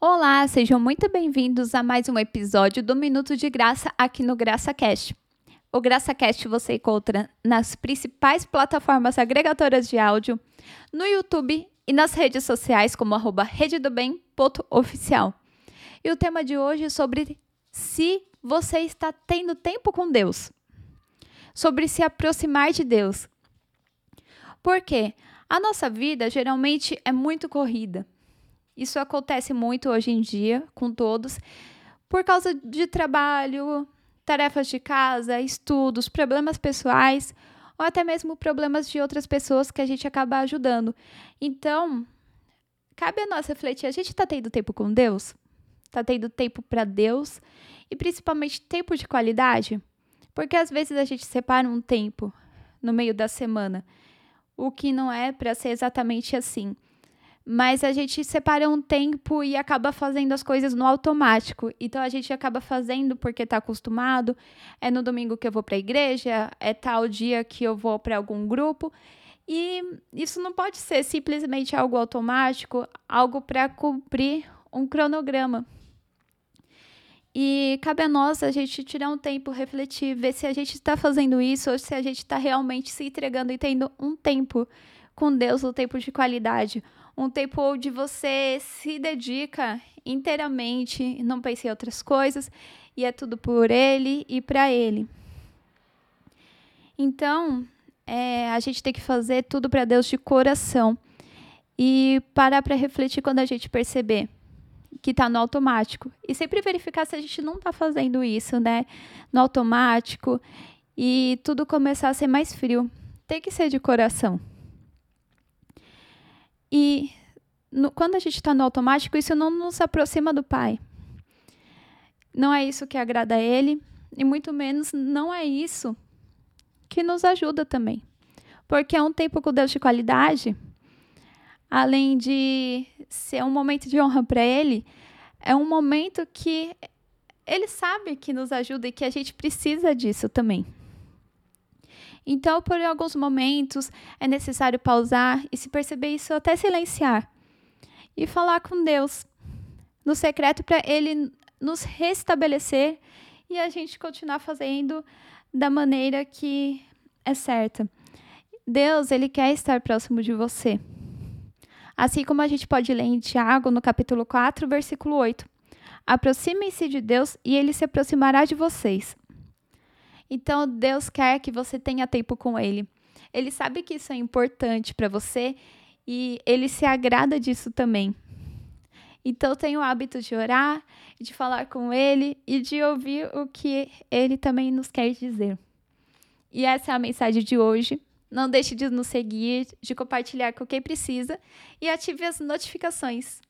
Olá, sejam muito bem-vindos a mais um episódio do Minuto de Graça aqui no GraçaCast. O GraçaCast você encontra nas principais plataformas agregadoras de áudio, no YouTube e nas redes sociais como arroba rededobem.oficial. E o tema de hoje é sobre se você está tendo tempo com Deus. Sobre se aproximar de Deus. Por quê? A nossa vida geralmente é muito corrida. Isso acontece muito hoje em dia com todos, por causa de trabalho, tarefas de casa, estudos, problemas pessoais ou até mesmo problemas de outras pessoas que a gente acaba ajudando. Então, cabe a nós refletir: a gente está tendo tempo com Deus? Está tendo tempo para Deus? E principalmente tempo de qualidade? Porque às vezes a gente separa um tempo no meio da semana, o que não é para ser exatamente assim mas a gente separa um tempo e acaba fazendo as coisas no automático. Então a gente acaba fazendo porque está acostumado. É no domingo que eu vou para a igreja, é tal dia que eu vou para algum grupo. E isso não pode ser simplesmente algo automático, algo para cumprir um cronograma. E cabe a nós a gente tirar um tempo, refletir, ver se a gente está fazendo isso ou se a gente está realmente se entregando e tendo um tempo com Deus, um tempo de qualidade, um tempo onde você se dedica inteiramente, não pensa em outras coisas e é tudo por ele e para ele. Então, é, a gente tem que fazer tudo para Deus de coração e parar para refletir quando a gente perceber que está no automático e sempre verificar se a gente não está fazendo isso, né? No automático e tudo começar a ser mais frio. Tem que ser de coração. E no, quando a gente está no automático, isso não nos aproxima do Pai. Não é isso que agrada a Ele, e muito menos não é isso que nos ajuda também. Porque é um tempo com Deus de qualidade, além de ser um momento de honra para Ele, é um momento que Ele sabe que nos ajuda e que a gente precisa disso também. Então, por alguns momentos, é necessário pausar e, se perceber isso, até silenciar e falar com Deus no secreto para Ele nos restabelecer e a gente continuar fazendo da maneira que é certa. Deus, Ele quer estar próximo de você. Assim como a gente pode ler em Tiago, no capítulo 4, versículo 8. Aproximem-se de Deus e Ele se aproximará de vocês. Então, Deus quer que você tenha tempo com Ele. Ele sabe que isso é importante para você e Ele se agrada disso também. Então, tenha o hábito de orar, de falar com Ele e de ouvir o que Ele também nos quer dizer. E essa é a mensagem de hoje. Não deixe de nos seguir, de compartilhar com quem precisa e ative as notificações.